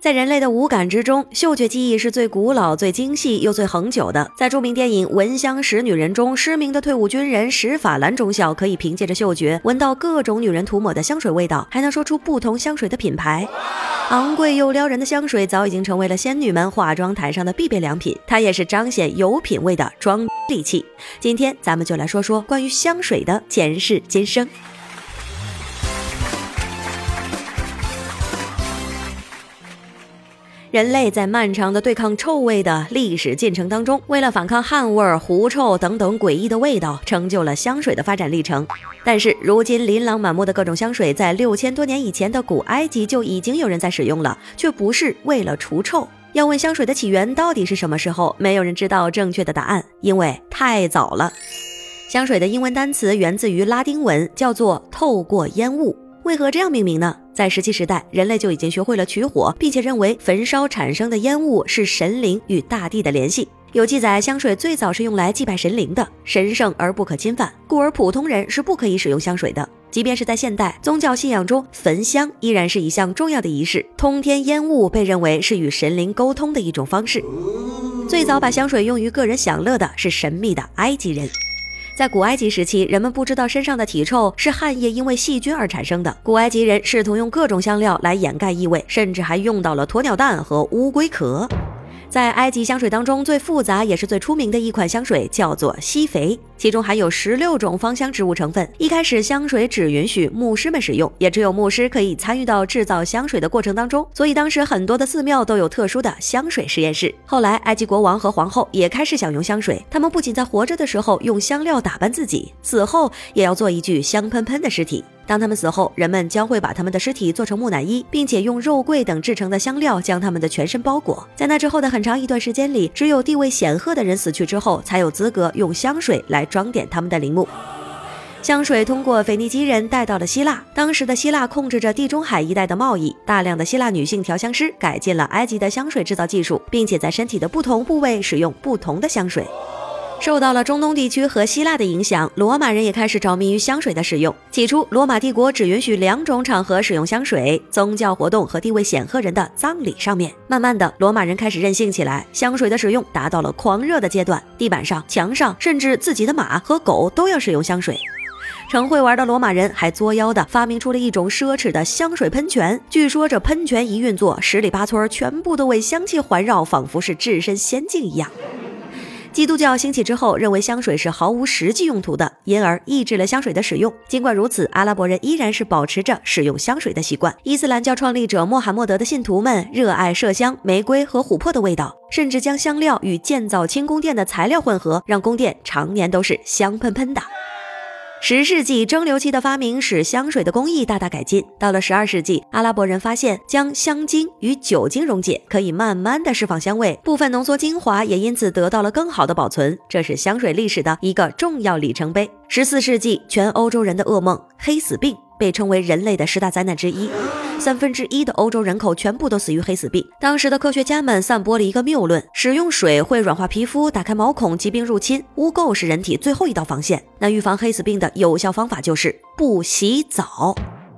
在人类的五感之中，嗅觉记忆是最古老、最精细又最恒久的。在著名电影《闻香识女人》中，失明的退伍军人史法兰中校可以凭借着嗅觉闻到各种女人涂抹的香水味道，还能说出不同香水的品牌。昂贵又撩人的香水早已经成为了仙女们化妆台上的必备良品，它也是彰显有品位的装利器。今天咱们就来说说关于香水的前世今生。人类在漫长的对抗臭味的历史进程当中，为了反抗汗味、狐臭等等诡异的味道，成就了香水的发展历程。但是，如今琳琅满目的各种香水，在六千多年以前的古埃及就已经有人在使用了，却不是为了除臭。要问香水的起源到底是什么时候，没有人知道正确的答案，因为太早了。香水的英文单词源自于拉丁文，叫做“透过烟雾”。为何这样命名呢？在石器时代，人类就已经学会了取火，并且认为焚烧产生的烟雾是神灵与大地的联系。有记载，香水最早是用来祭拜神灵的，神圣而不可侵犯，故而普通人是不可以使用香水的。即便是在现代宗教信仰中，焚香依然是一项重要的仪式。通天烟雾被认为是与神灵沟通的一种方式。最早把香水用于个人享乐的是神秘的埃及人。在古埃及时期，人们不知道身上的体臭是汗液因为细菌而产生的。古埃及人试图用各种香料来掩盖异味，甚至还用到了鸵鸟蛋和乌龟壳。在埃及香水当中，最复杂也是最出名的一款香水叫做西肥，其中含有十六种芳香植物成分。一开始，香水只允许牧师们使用，也只有牧师可以参与到制造香水的过程当中。所以，当时很多的寺庙都有特殊的香水实验室。后来，埃及国王和皇后也开始享用香水，他们不仅在活着的时候用香料打扮自己，死后也要做一具香喷喷的尸体。当他们死后，人们将会把他们的尸体做成木乃伊，并且用肉桂等制成的香料将他们的全身包裹。在那之后的很长一段时间里，只有地位显赫的人死去之后，才有资格用香水来装点他们的陵墓。香水通过腓尼基人带到了希腊，当时的希腊控制着地中海一带的贸易，大量的希腊女性调香师改进了埃及的香水制造技术，并且在身体的不同部位使用不同的香水。受到了中东地区和希腊的影响，罗马人也开始着迷于香水的使用。起初，罗马帝国只允许两种场合使用香水：宗教活动和地位显赫人的葬礼上面。慢慢的，罗马人开始任性起来，香水的使用达到了狂热的阶段。地板上、墙上，甚至自己的马和狗都要使用香水。成会玩的罗马人还作妖的发明出了一种奢侈的香水喷泉。据说这喷泉一运作，十里八村全部都为香气环绕，仿佛是置身仙境一样。基督教兴起之后，认为香水是毫无实际用途的，因而抑制了香水的使用。尽管如此，阿拉伯人依然是保持着使用香水的习惯。伊斯兰教创立者穆罕默德的信徒们热爱麝香、玫瑰和琥珀的味道，甚至将香料与建造清宫殿的材料混合，让宫殿常年都是香喷喷的。十世纪蒸馏器的发明使香水的工艺大大改进。到了十二世纪，阿拉伯人发现将香精与酒精溶解可以慢慢的释放香味，部分浓缩精华也因此得到了更好的保存。这是香水历史的一个重要里程碑。十四世纪，全欧洲人的噩梦——黑死病。被称为人类的十大灾难之一，三分之一的欧洲人口全部都死于黑死病。当时的科学家们散播了一个谬论：使用水会软化皮肤、打开毛孔，疾病入侵。污垢是人体最后一道防线。那预防黑死病的有效方法就是不洗澡。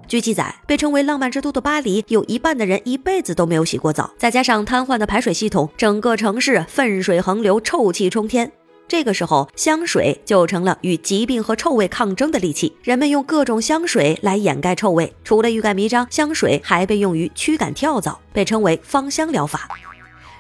据记载，被称为浪漫之都的巴黎，有一半的人一辈子都没有洗过澡。再加上瘫痪的排水系统，整个城市粪水横流，臭气冲天。这个时候，香水就成了与疾病和臭味抗争的利器。人们用各种香水来掩盖臭味，除了欲盖弥彰，香水还被用于驱赶跳蚤，被称为芳香疗法。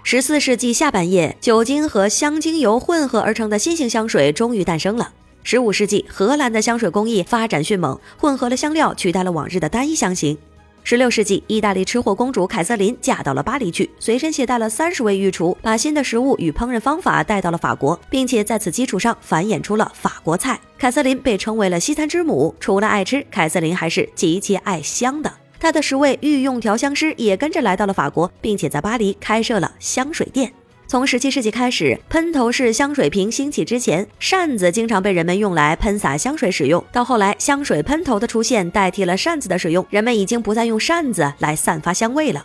十四世纪下半叶，酒精和香精油混合而成的新型香水终于诞生了。十五世纪，荷兰的香水工艺发展迅猛，混合了香料取代了往日的单一香型。十六世纪，意大利吃货公主凯瑟琳嫁到了巴黎去，随身携带了三十位御厨，把新的食物与烹饪方法带到了法国，并且在此基础上繁衍出了法国菜。凯瑟琳被称为了西餐之母，除了爱吃，凯瑟琳还是极其爱香的。她的十位御用调香师也跟着来到了法国，并且在巴黎开设了香水店。从十七世纪开始，喷头式香水瓶兴起之前，扇子经常被人们用来喷洒香水使用。到后来，香水喷头的出现代替了扇子的使用，人们已经不再用扇子来散发香味了。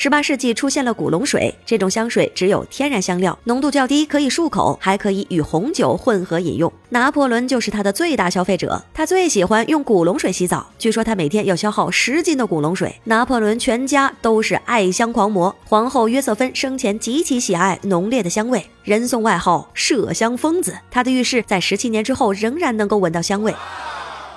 十八世纪出现了古龙水，这种香水只有天然香料，浓度较低，可以漱口，还可以与红酒混合饮用。拿破仑就是它的最大消费者，他最喜欢用古龙水洗澡，据说他每天要消耗十斤的古龙水。拿破仑全家都是爱香狂魔，皇后约瑟芬生前极其喜爱浓烈的香味，人送外号麝香疯子。他的浴室在十七年之后仍然能够闻到香味。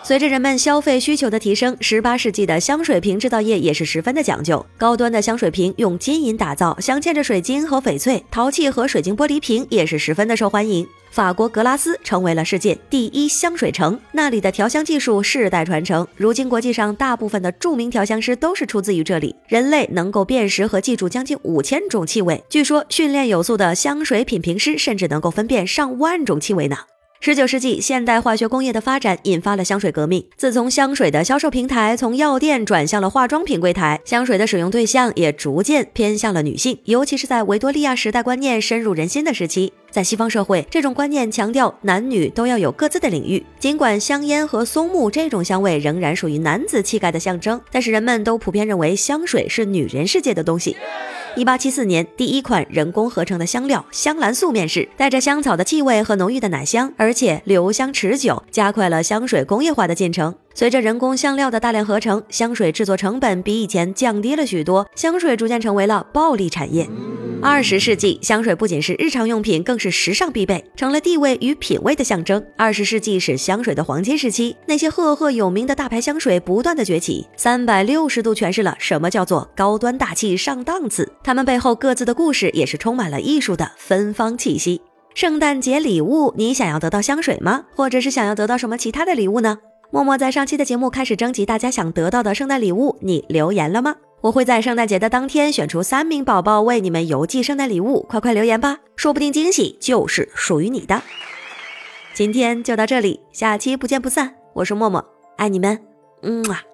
随着人们消费需求的提升，十八世纪的香水瓶制造业也是十分的讲究。高端的香水瓶用金银打造，镶嵌着水晶和翡翠，陶器和水晶玻璃瓶也是十分的受欢迎。法国格拉斯成为了世界第一香水城，那里的调香技术世代传承。如今国际上大部分的著名调香师都是出自于这里。人类能够辨识和记住将近五千种气味，据说训练有素的香水品评师甚至能够分辨上万种气味呢。十九世纪，现代化学工业的发展引发了香水革命。自从香水的销售平台从药店转向了化妆品柜台，香水的使用对象也逐渐偏向了女性。尤其是在维多利亚时代观念深入人心的时期，在西方社会，这种观念强调男女都要有各自的领域。尽管香烟和松木这种香味仍然属于男子气概的象征，但是人们都普遍认为香水是女人世界的东西。一八七四年，第一款人工合成的香料香兰素面世，带着香草的气味和浓郁的奶香，而且留香持久，加快了香水工业化的进程。随着人工香料的大量合成，香水制作成本比以前降低了许多，香水逐渐成为了暴利产业。二十世纪，香水不仅是日常用品，更是时尚必备，成了地位与品味的象征。二十世纪是香水的黄金时期，那些赫赫有名的大牌香水不断的崛起，三百六十度诠释了什么叫做高端大气上档次。它们背后各自的故事也是充满了艺术的芬芳气息。圣诞节礼物，你想要得到香水吗？或者是想要得到什么其他的礼物呢？默默在上期的节目开始征集大家想得到的圣诞礼物，你留言了吗？我会在圣诞节的当天选出三名宝宝为你们邮寄圣诞礼物，快快留言吧，说不定惊喜就是属于你的。今天就到这里，下期不见不散。我是默默，爱你们，嗯啊。